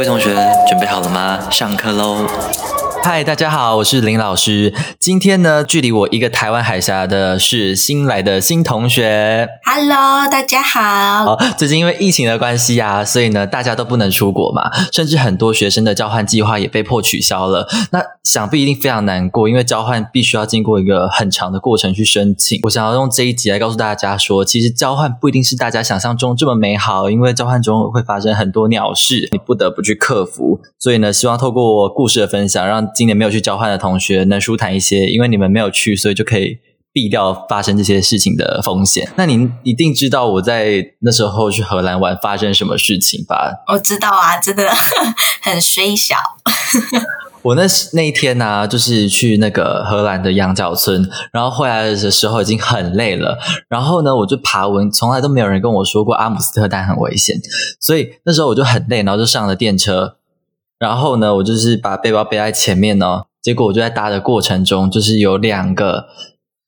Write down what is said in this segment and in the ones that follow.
各位同学准备好了吗？上课喽！嗨，大家好，我是林老师。今天呢，距离我一个台湾海峡的是新来的新同学。Hello，大家好。好，最近因为疫情的关系啊，所以呢，大家都不能出国嘛，甚至很多学生的交换计划也被迫取消了。那想必一定非常难过，因为交换必须要经过一个很长的过程去申请。我想要用这一集来告诉大家说，其实交换不一定是大家想象中这么美好，因为交换中会发生很多鸟事，你不得不去克服。所以呢，希望透过故事的分享，让今年没有去交换的同学能舒坦一些，因为你们没有去，所以就可以。避掉发生这些事情的风险。那您一定知道我在那时候去荷兰玩发生什么事情吧？我知道啊，真的 很虽小。我那那一天呢、啊，就是去那个荷兰的羊角村，然后回来的时候已经很累了。然后呢，我就爬文，从来都没有人跟我说过阿姆斯特丹很危险，所以那时候我就很累，然后就上了电车。然后呢，我就是把背包背在前面哦，结果我就在搭的过程中，就是有两个。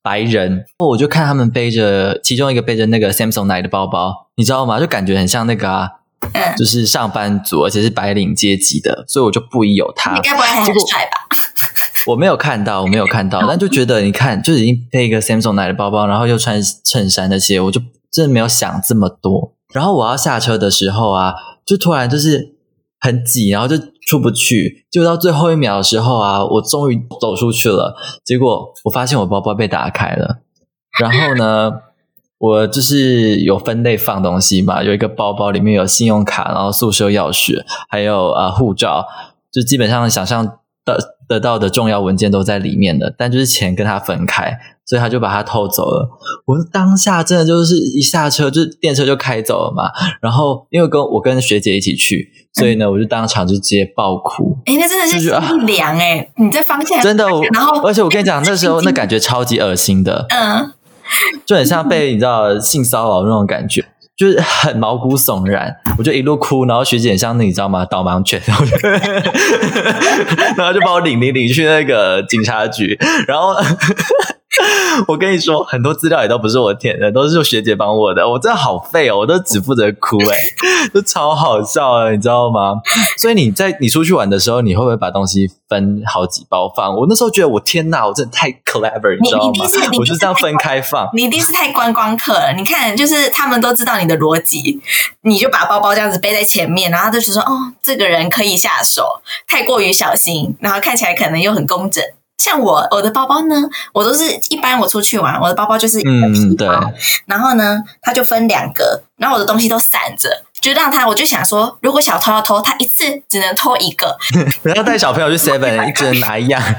白人，我就看他们背着，其中一个背着那个 Samsonite 的包包，你知道吗？就感觉很像那个啊，嗯，就是上班族，而且是白领阶级的，所以我就不疑有他。你该不会很帅吧？我没有看到，我没有看到，但就觉得你看，就已经背一个 Samsonite 的包包，然后又穿衬衫那些，我就真的没有想这么多。然后我要下车的时候啊，就突然就是很挤，然后就出不去，就到最后一秒的时候啊，我终于走出去了。结果我发现我包包被打开了，然后呢，我就是有分类放东西嘛，有一个包包里面有信用卡，然后宿舍钥匙，还有啊护照，就基本上想象到得到的重要文件都在里面的，但就是钱跟他分开，所以他就把它偷走了。我当下真的就是一下车，就电车就开走了嘛。然后因为跟我跟学姐一起去，所以呢，我就当场就直接爆哭。哎、那真的是啊心一凉哎、你在方向真的，我然后而且我跟你讲，那时候 那感觉超级恶心的，嗯，就很像被你知道性骚扰那种感觉。就是很毛骨悚然，我就一路哭，然后学姐像你知道吗？导盲犬，然后就然后就把我领领领去那个警察局，然后 我跟你说，很多资料也都不是我填的，都是学姐帮我的，我真的好废哦，我都只负责哭哎、就超好笑的，你知道吗？所以你在你出去玩的时候，你会不会把东西分好几包放？我那时候觉得我天哪，我真的太 clever，你知道吗？我就这样分开放。你一定是太观光客了。你看，就是他们都知道你的逻辑，你就把包包这样子背在前面，然后就觉得说，哦，这个人可以下手，太过于小心，然后看起来可能又很工整。像我我的包包呢，我都是一般我出去玩，我的包包就是一个嗯，皮对，包，然后呢，它就分两格，然后我的东西都散着，就让他，我就想说，如果小偷要偷，他一次只能偷一个，然后带小朋友去 Seven，一只人拿一样。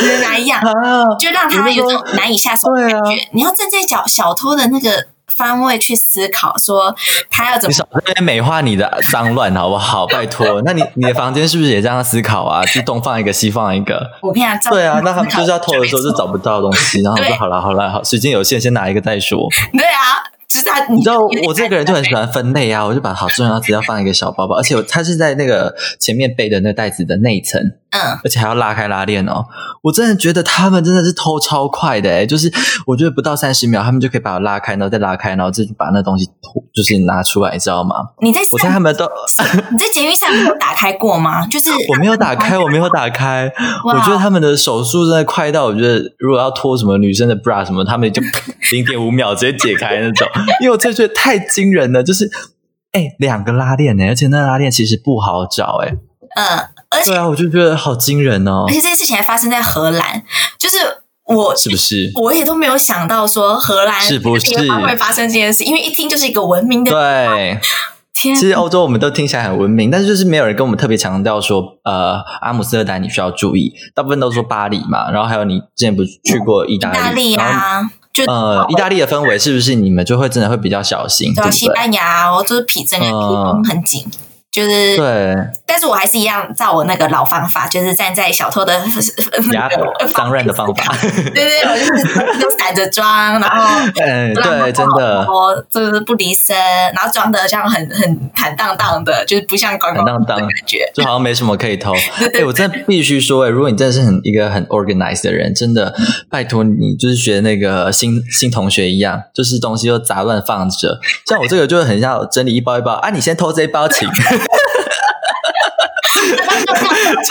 只能拿一样，啊，就让他有种难以下手的感觉。你要站在小小偷的那个方位去思考，说他要怎么你少在美化你的脏乱好不好？拜托，那你你的房间是不是也这样思考啊？就东放一个，西放一个。我跟你讲，对啊，那他们就是要偷的时候就找。不到东西，然后我说好了好了好，时间有限，先拿一个再说。对啊，就是他，你知道我这个人就很喜欢分类啊，我就把好重要资料放一个小包包，而且我它是在那个前面背的那袋子的内层，嗯，而且还要拉开拉链哦。我真的觉得他们真的是偷超快的诶就是我觉得不到三十秒，他们就可以把我拉开，然后再拉开，然后就把那东西吐就是拿出来，你知道吗？你在我猜他们都你在监狱上有打开过吗？就是 我没有打开，我没有打开。我觉得他们的手速真的快到，我觉得如果要脱什么女生的 bra 什么，他们就 零点五秒直接解开那种。因为我真的觉得太惊人了，就是哎，两个拉链呢，而且那拉链其实不好找哎。嗯，而且对啊，我就觉得好惊人哦。而，且这件事情还发生在荷兰，就是我是不是？我也都没有想到说荷兰是不是？会发生这件事，因为一听就是一个文明的对，天其实欧洲我们都听起来很文明，但是就是没有人跟我们特别强调说，呃，阿姆斯特丹你需要注意，大部分都说巴黎嘛，然后还有你之前不是去过意大利，意大利啊，就呃，意大利的氛围是不是你们就会真的会比较小心，对啊，对对？西班牙哦，就是皮整个皮嗯。绷很紧，就是对，但但是我还是一样照我那个老方法，就是站在小偷的 牙当然的方法，对对，我就是都散着装，然后嗯，对，真的，就是不离身，然后装的像很很坦荡荡的，就是不像光光的感觉，就好像没什么可以偷。哎，我真的必须说，哎，如果你真的是很一个很 organized 的人，真的拜托你，就是学那个新新同学一样，就是东西都杂乱放着，像我这个就是很像整理一包一包啊，你先偷这一包，请。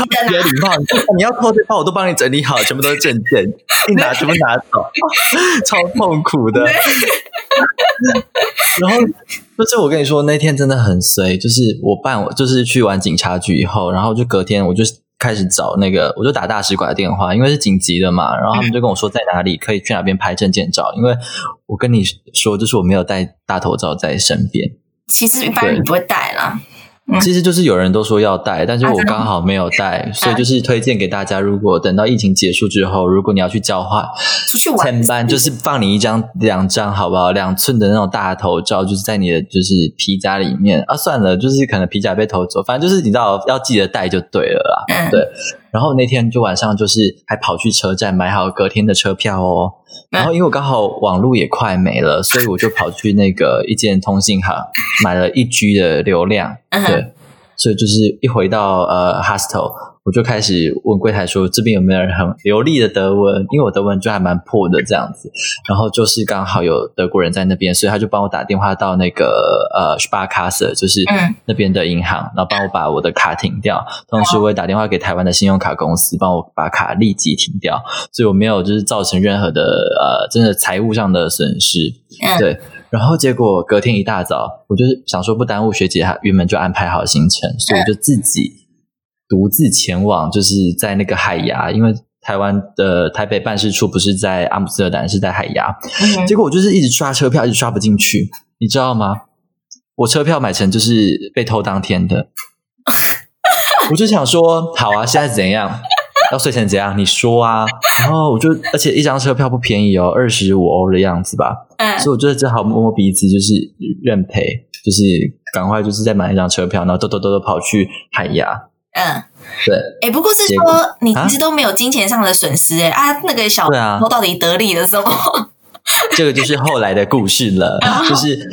超 级有礼貌，你要偷这包我都帮你整理好，全部都是证件，一拿全部拿走，超痛苦的。然后就是我跟你说，那天真的很衰，就是我办我就是去完警察局以后，然后就隔天我就开始找那个，我就打大使馆的电话，因为是紧急的嘛，然后他们就跟我说在哪里可以去哪边拍证件照，因为我跟你说，就是我没有带大头照在身边，其实一般人不会带啦。其实就是有人都说要带，但是我刚好没有带，所以就是推荐给大家。如果等到疫情结束之后，如果你要去交换，出去玩，前班就是放你一张、两张，好不好？两寸的那种大头照，就是在你的就是皮夹里面啊。算了，就是可能皮夹被偷走，反正就是你知道要记得带就对了啦。对。然后那天就晚上就是还跑去车站买好隔天的车票哦。然后因为我刚好网络也快没了，所以我就跑去那个一间通信行买了一 G 的流量。对，所以就是一回到呃 hostel。我就开始问柜台说：“这边有没有人很流利的德文？因为我德文就还蛮破的这样子。然后就是刚好有德国人在那边，所以他就帮我打电话到那个呃 Sparkasse，就是那边的银行，然后帮我把我的卡停掉。同时我也打电话给台湾的信用卡公司，帮我把卡立即停掉。所以我没有就是造成任何的呃真的财务上的损失。对。然后结果隔天一大早，我就是想说不耽误学姐她原本就安排好行程，所以我就自己。”独自前往，就是在那个海牙，因为台湾的台北办事处不是在阿姆斯特丹，是在海牙。结果我就是一直刷车票，一直刷不进去，你知道吗？我车票买成就是被偷当天的。我就想说，好啊，现在怎样？要睡成怎样？你说啊。然后我就，而且一张车票不便宜哦，二十五欧的样子吧。嗯。所以我觉得只好摸摸鼻子，就是认赔，就是赶快就是再买一张车票，然后兜兜兜兜跑去海牙。嗯，对，哎，不过是说你其实都没有金钱上的损失，哎啊，那个小偷到底得利了什么？这个就是后来的故事了，就是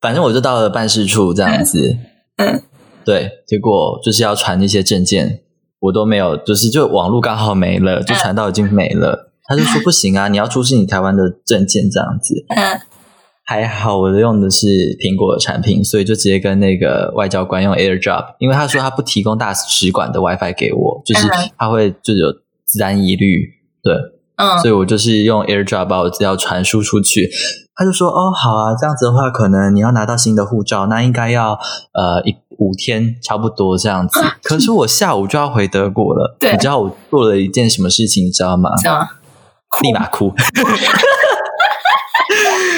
反正我就到了办事处这样子，嗯，对，结果就是要传那些证件，我都没有，就是就网络刚好没了，就传到已经没了，他就说 不行啊，你要出示你台湾的证件这样子，嗯。还好，我用的是苹果的产品，所以就直接跟那个外交官用 AirDrop，因为他说他不提供大使馆的 WiFi 给我，就是他会就有自然疑虑，对，嗯，所以我就是用 AirDrop 把我资料传输出去。他就说：“哦，好啊，这样子的话，可能你要拿到新的护照，那应该要呃一五天差不多这样子。可是我下午就要回德国了，你知道我做了一件什么事情，你知道吗？立马哭。”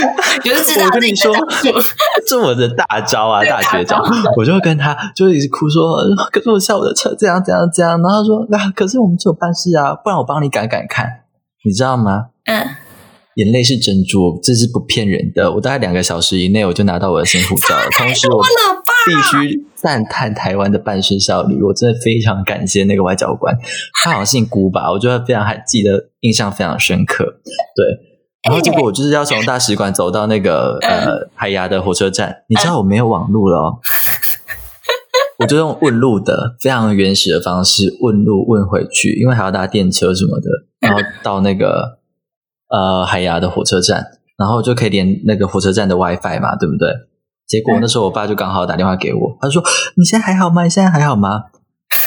我跟你说，这我的大招啊，大绝招！我就跟他就一直哭说：“可是我下午的车这样这样这样。”然后他说：“啊，可是我们只有办事啊，不然我帮你赶赶看，你知道吗？”嗯，眼泪是珍珠，这是不骗人的。我大概两个小时以内我就拿到我的新护照了。同时，我必须赞叹台湾的办事效率，我真的非常感谢那个外交官，他好像姓辜吧？我觉得非常还记得，印象非常深刻。对。然后结果我就是要从大使馆走到那个呃海牙的火车站，你知道我没有网路了，我就用问路的非常原始的方式问路问回去，因为还要搭电车什么的，然后到那个呃海牙的火车站，然后就可以连那个火车站的 WiFi 嘛，对不对？结果那时候我爸就刚好打电话给我，他说：“你现在还好吗？你现在还好吗？”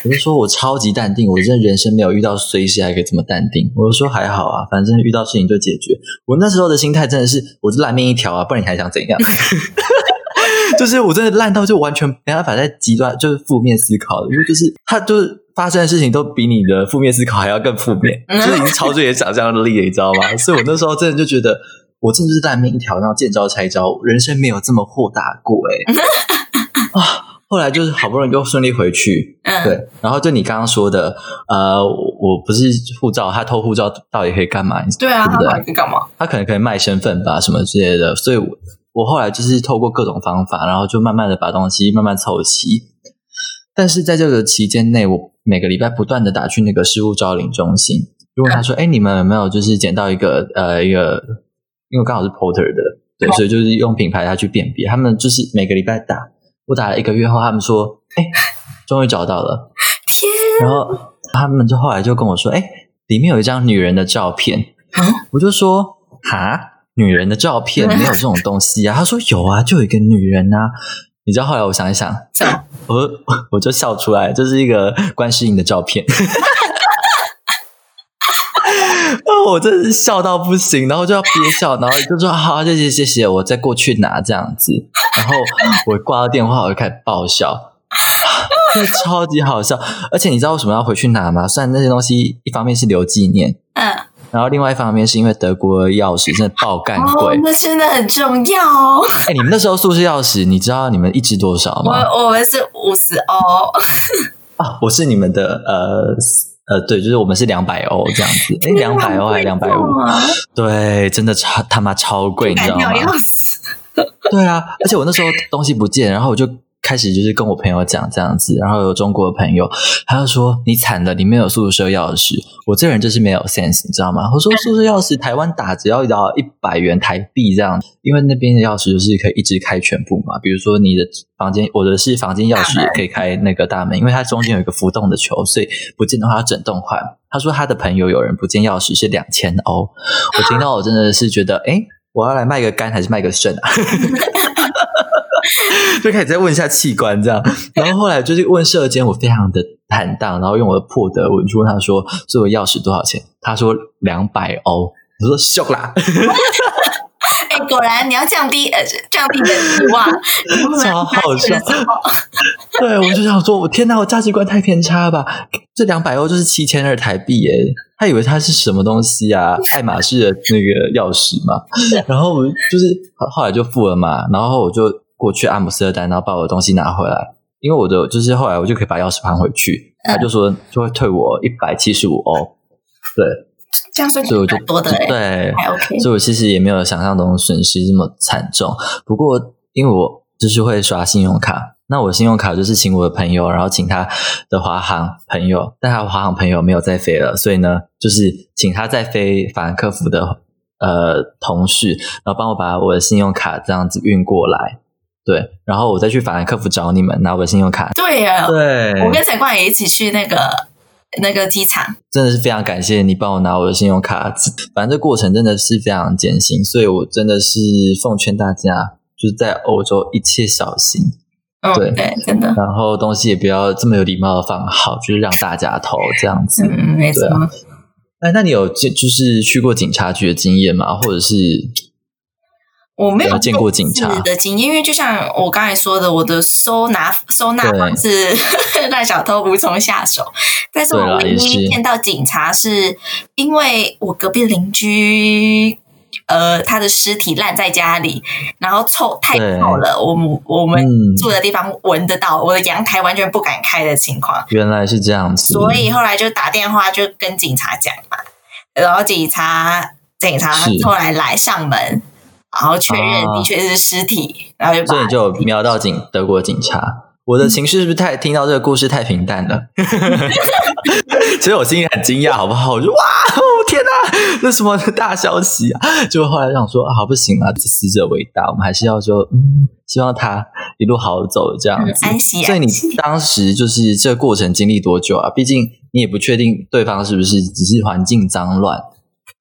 我就说，我超级淡定，我真的人生没有遇到随时还可以这么淡定。我就说还好啊，反正遇到事情就解决。我那时候的心态真的是，我是烂命一条啊，不然你还想怎样？就是我真的烂到就完全没办法在极端就是负面思考，因为就是他就是发生的事情都比你的负面思考还要更负面，就是已经超出你的想象力了，你知道吗？所以我那时候真的就觉得，我真的是烂命一条，然后见招拆招，人生没有这么豁达过哎 啊！后来就是好不容易又顺利回去，对，然后就你刚刚说的，呃，我不是护照，他偷护照到底可以干嘛？对啊，他可以干嘛？他可能可以卖身份吧，什么之类的。所以，我我后来就是透过各种方法，然后就慢慢的把东西慢慢凑齐。但是在这个期间内，我每个礼拜不断的打去那个失物招领中心，就问他说：“ 哎，你们有没有就是捡到一个呃一个，因为刚好是 porter 的，对，所以就是用品牌他去辨别。他们就是每个礼拜打，我打了一个月后，他们说：哎，终于找到了。天，然后他们就后来就跟我说：哎，里面有一张女人的照片。嗯我就说：哈。”女人的照片没有这种东西啊？他说有啊，就有一个女人啊。你知道后来我想一想，我 我就笑出来，这是一个观世音的照片。哦，我真是笑到不行，然后就要憋笑，然后就说好，谢谢谢谢，我再过去拿这样子。然后我挂了电话，我就开始爆笑，真的超级好笑。而且你知道为什么要回去拿吗？虽然那些东西一方面是留纪念，嗯，然后另外一方面是因为德国的钥匙真的爆干贵哦，。那真的很重要哦。哎、你们那时候宿舍钥匙，你知道你们一支多少我吗？我们是五十欧，啊，我是你们的呃呃，对，就是我们是两百欧这样子，哎，两百欧还是两百五？对，真的超他妈超贵，你知道吗。对啊，而且我那时候东西不见，然后我就开始就是跟我朋友讲这样子，然后有中国的朋友，他就说你惨了，里面有宿舍钥匙。我这人就是没有 sense，你知道吗？我说宿舍钥匙台湾打只要要一百元台币这样，因为那边的钥匙就是可以一直开全部嘛。比如说你的房间，我的是房间钥匙也可以开那个大门，因为它中间有一个浮动的球，所以不见的话要整栋换。他说他的朋友有人不见钥匙是两千欧，我听到我真的是觉得，哎，我要来卖个肝还是卖个肾啊？就开始再问一下器官这样，然后后来就是问社监，我非常的坦荡，然后用我的破德文就问他说：“这个钥匙多少钱？”他说两百欧。我说：“秀啦，哎，果然你要降低呃降低你的期望，超好笑对，我就想说，我天哪，我价值观太偏差了吧？这两百欧就是七千二台币耶，他以为他是什么东西啊？爱马仕的那个钥匙嘛。然后我就是后来就付了嘛，然后我就过去阿姆斯特丹，然后把我的东西拿回来，因为我的就是后来我就可以把钥匙还回去，他就说就会退我一百七十五欧。对，这样算所以我就多的哎，对，还 OK。所以我其实也没有想象中损失这么惨重。不过因为我就是会刷信用卡，那我信用卡就是请我的朋友，然后请他的华航朋友，但他的华航朋友没有再飞了，所以呢，就是请他再飞法兰克福的呃同事，然后帮我把我的信用卡这样子运过来。对，然后我再去法兰克福找你们拿我的信用卡。对呀，对，我跟陈冠也一起去那个那个机场，真的是非常感谢你帮我拿我的信用卡，反正这过程真的是非常艰辛，所以我真的是奉劝大家，就是在欧洲一切小心，嗯，对对，真的，然后东西也不要这么有礼貌的放好，就是让大家投这样子。嗯，没错哎，那你有就就是去过警察局的经验吗？或者是我没有有见过警察的经验，因为就像我刚才说的，我的收纳收纳方式让 小偷无从下手。但是我唯一见到警察，是因为我隔壁邻居。呃，他的尸体烂在家里，然后臭太臭了，我们我们嗯住的地方闻得到，我的阳台完全不敢开的情况，原来是这样子？所以后来就打电话就跟警察讲嘛，然后警察警察后来来上门，然后确认啊的确是尸体，然后就把所以你就瞄到警德国警察。我的情绪是不是太听到这个故事太平淡了？其实我心里很惊讶，好不好？我就哇，哦天哪，这什么大消息啊！就后来想说啊，好不行啊，死者为大，我们还是要就嗯，希望他一路好走这样子。嗯安息所以你当时就是这个过程经历多久啊？毕竟你也不确定对方是不是只是环境脏乱。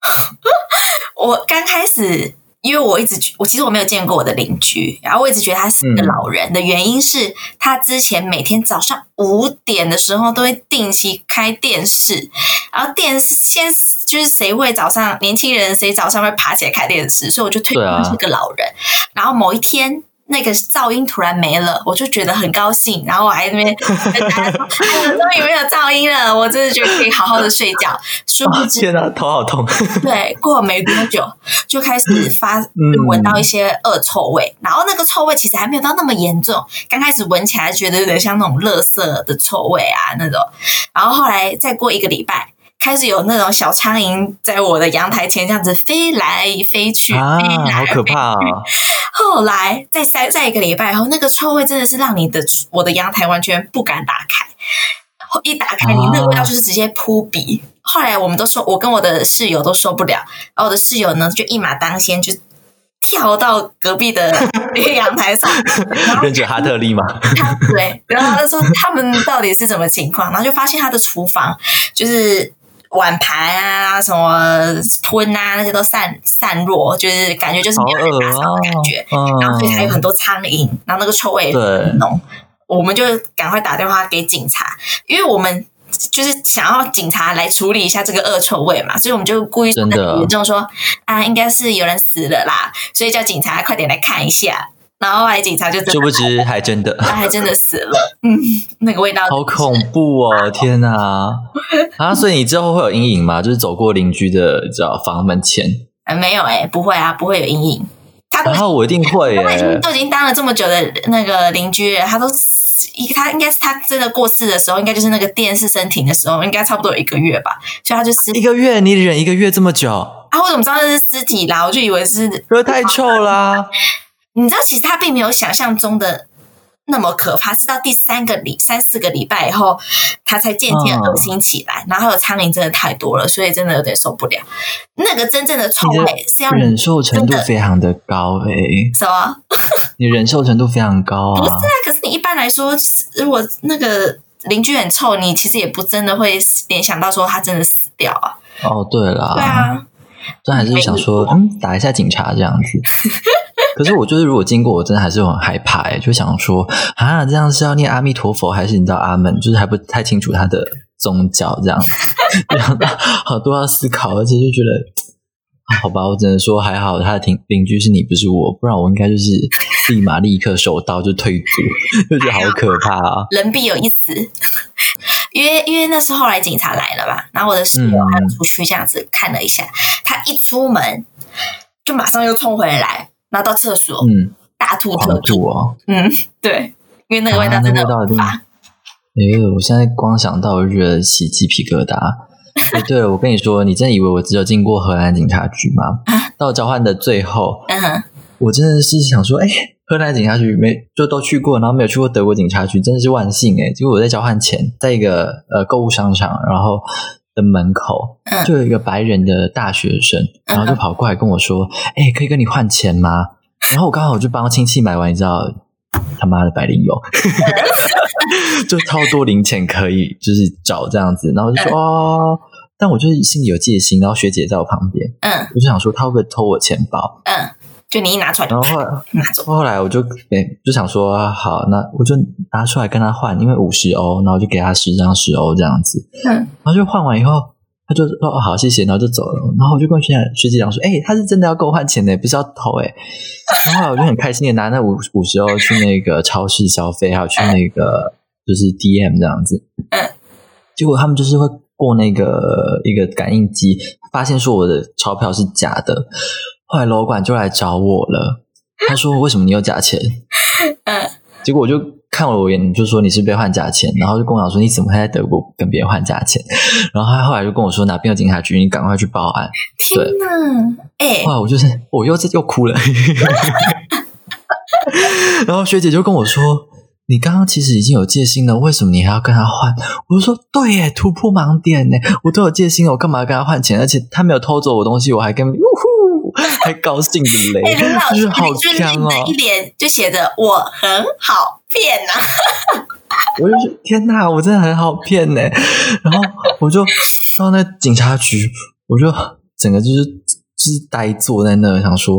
我刚开始，因为我一直觉我其实我没有见过我的邻居，然后我一直觉得他是个嗯老人的原因是他之前每天早上五点的时候都会定期开电视，然后电视先就是谁会早上年轻人谁早上会爬起来开电视，所以我就推对啊他是个老人。然后某一天。那个噪音突然没了，我就觉得很高兴，然后我还在那边跟大家说：“哎呀，终于没有噪音了，我真的觉得可以好好的睡觉。”殊不知，天哪，头好痛！对，过了没多久就开始 发就闻到一些恶臭味，然后那个臭味其实还没有到那么严重，刚开始闻起来觉得有点像那种垃圾的臭味啊那种，然后后来再过一个礼拜，开始有那种小苍蝇在我的阳台前这样子飞来飞去，啊飞来，好可怕啊！后来在三在一个礼拜后，那个臭味真的是让你的我的阳台完全不敢打开。一打开，你那个味道就是直接扑鼻。后来我们都说，我跟我的室友都受不了，然后我的室友呢就一马当先，就跳到隔壁的 阳台上，然后忍者哈特利嘛？他对，然后他就说他们到底是什么情况，然后就发现他的厨房就是碗盘啊、什么吞啊那些都散散落，就是感觉就是没有人打扫的感觉，哦，然后所以还有嗯很多苍蝇，然后那个臭味很浓，我们就赶快打电话给警察，因为我们。就是想要警察来处理一下这个恶臭味嘛，所以我们就故意真的跟民众说啊，应该是有人死了啦，所以叫警察快点来看一下。然后后来警察就真的殊不知还真的。他还真的死了，嗯，那个味道好恐怖哦！天哪！啊，所以你之后会有阴影吗？就是走过邻居的，叫房门前，呃没有哎、不会啊，不会有阴影。他然后我一定会他已经。都已经当了这么久的那个邻居了，他都他应该是他真的过世的时候，应该就是那个电视升停的时候，应该差不多有一个月吧，所以他就是一个月，你忍一个月这么久，啊，我怎么知道那是尸体啦？我就以为是，因为太臭啦！你知道，其实他并没有想象中的那么可怕，是到第三个礼三四个礼拜以后，他才渐渐恶心起来。然后有苍蝇真的太多了，所以真的有点受不了。那个真正的臭味是要忍受程度非常的高诶、什么？你忍受程度非常高啊！不是啊，可是你一般来说，如果那个邻居很臭，你其实也不真的会联想到说他真的死掉啊。哦，对了，对啊，但还是想说，嗯，打一下警察这样子。可是我就是如果经过，我真的还是很害怕哎，就想说啊，这样是要念阿弥陀佛，还是你知道阿门？就是还不太清楚他的宗教这样 好多要思考，而且就觉得。啊好吧，我只能说还好，他的邻邻居是你，不是我，不然我应该就是立马立刻手刀就退租，就觉得好可怕啊！人必有一死。因为因为那是后来警察来了嘛，然后我的室友嗯他出去这样子看了一下，他一出门就马上又冲回来，然后到厕所、嗯，大吐特吐。嗯，对，因为那个味道啊真的那味道一定很可怕。哎呦，我现在光想到我就觉得起鸡皮疙瘩。哎，对了，我跟你说，你真的以为我只有进过荷兰警察局吗？到交换的最后，嗯，我真的是想说，哎，荷兰警察局没就都去过，然后没有去过德国警察局，真的是万幸哎。结果我在交换前，在一个呃购物商场，然后的门口嗯。就有一个白人的大学生，然后就跑过来跟我说，哎，可以跟你换钱吗？然后我刚好就帮亲戚买完，你知道。他妈的白领油，就超多零钱可以就是找这样子，然后我就说、哦，但我就是心里有戒心，然后学姐在我旁边，嗯。我就想说他会不会偷我钱包，嗯，就你一拿出来就然后后来拿走。后来我就给就想说好，那我就拿出来跟他换，因为五十欧，然后就给他十张十欧这样子，嗯。然后就换完以后，他就说哦好谢谢，然后就走了，然后我就跟学姐学姐讲说，哎、他是真的要跟我换钱的，不是要偷哎、然后我就很开心的拿那五五十欧去那个超市消费，还有去那个就是 DM 这样子，嗯，结果他们就是会过那个一个感应机，发现说我的钞票是假的，后来楼管就来找我了，他说为什么你有假钱？嗯结果我就看了我眼，就说你是被换假钱，然后就跟我讲说你怎么会在德国跟别人换假钱？然后他后来就跟我说哪边有警察局，你赶快去报案。天哪！哎、哇，我就是我又又哭了。然后学姐就跟我说：“你刚刚其实已经有戒心了，为什么你还要跟他换？”我就说：“对耶，突破盲点呢！我都有戒心了，我干嘛跟他换钱？而且他没有偷走我东西，我还跟还高兴的嘞，哎、林老师，就是好你就是香哦！一脸就写着“我很好骗”呐、我就天哪，我真的很好骗呢。然后我就到那警察局，我就整个就是就是呆坐在那，想说，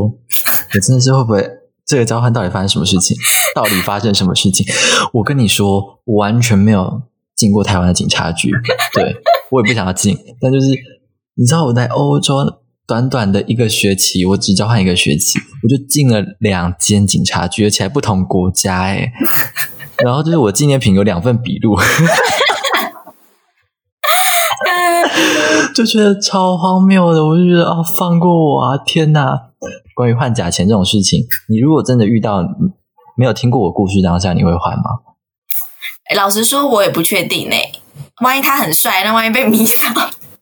我真的是会不会这个交换到底发生什么事情？到底发生什么事情？我跟你说，我完全没有进过台湾的警察局，对我也不想要进，但就是你知道我在欧洲。短短的一个学期，我只交换一个学期，我就进了两间警察局，而且还不同国家，哎，然后就是我纪念品有两份笔录，就觉得超荒谬的，我就觉得啊，放过我啊！天哪！关于换假钱这种事情，你如果真的遇到没有听过我故事当下，你会换吗？哎老实说，我也不确定呢、万一他很帅，那万一被迷上，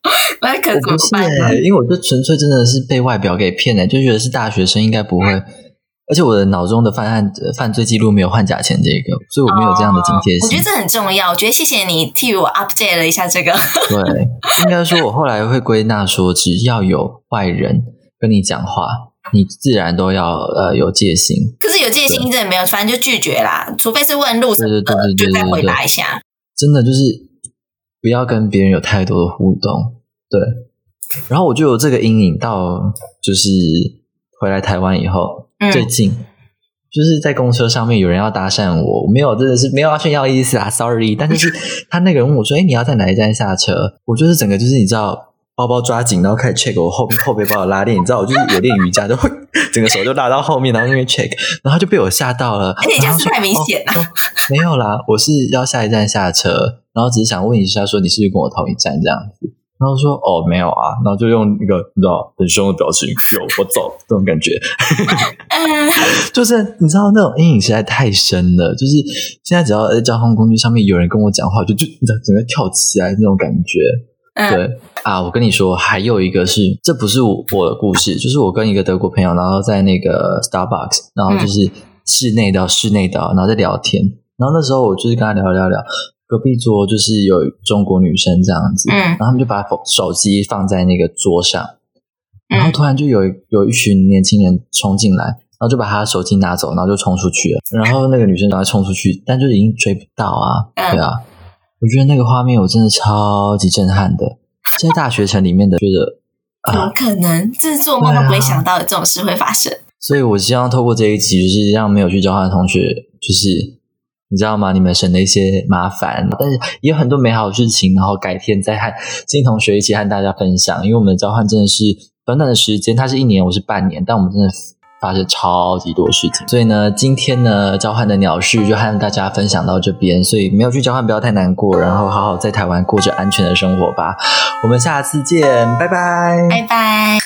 那可不是怎么办呢？欸因为我就纯粹真的是被外表给骗了，就觉得是大学生应该不会，而且我的脑中的犯案呃犯罪记录没有换假钱这个，所以我没有这样的警戒心。我觉得这很重要。我觉得谢谢你替我 update 了一下这个。对，应该说，我后来会归纳说，只要有外人跟你讲话，你自然都要呃有戒心。可是有戒心真的没有，反正就拒绝啦，除非是问路什么对对的，就再回答一下。真的就是不要跟别人有太多的互动，对。然后我就有这个阴影到，就是回来台湾以后，嗯最近就是在公车上面有人要搭讪我，我没有真的是没有要炫耀意思啊，sorry。但就是他那个人问我说：“哎，你要在哪一站下车？”我就是整个就是你知道。包包抓紧，然后开始 check 我后 后背包的拉链，你知道我就是有练瑜伽，就会 整个手就拉到后面，然后那边 check，然后就被我吓到了。而且这样太明显了哦哦没有啦，我是要下一站下车，然后只是想问一下，说你是不是跟我同一站这样子？然后说哦没有啊，然后就用一个你知道很凶的表情，有我走这种感觉，嗯，就是你知道那种阴影实在太深了，就是现在只要在交通工具上面有人跟我讲话，就就你知道整个跳起来那种感觉。嗯对啊，我跟你说，还有一个是，这不是我我的故事，就是我跟一个德国朋友，然后在那个 Starbucks，然后就是室内的室内的，然后在聊天，然后那时候我就是跟他聊聊聊，隔壁桌就是有中国女生这样子，嗯然后他们就把手机放在那个桌上，嗯然后突然就有有一群年轻人冲进来，然后就把他的手机拿走，然后就冲出去了，然后那个女生赶快冲出去，但就已经追不到啊，嗯对啊。我觉得那个画面我真的超级震撼的，在大学城里面的，觉得怎么啊，可能？这是做梦都不会想到的这种事会发生。所以我希望透过这一集，就是让没有去交换的同学，就是你知道吗？你们省了一些麻烦，但是也有很多美好的事情，然后改天再和新同学一起和大家分享。因为我们的交换真的是短短的时间，它是一年，我是半年，但我们真的发生超级多事情。所以呢，今天呢，交换的鸟事就和大家分享到这边。所以没有去交换，不要太难过，然后好好在台湾过着安全的生活吧。我们下次见，拜拜。拜拜。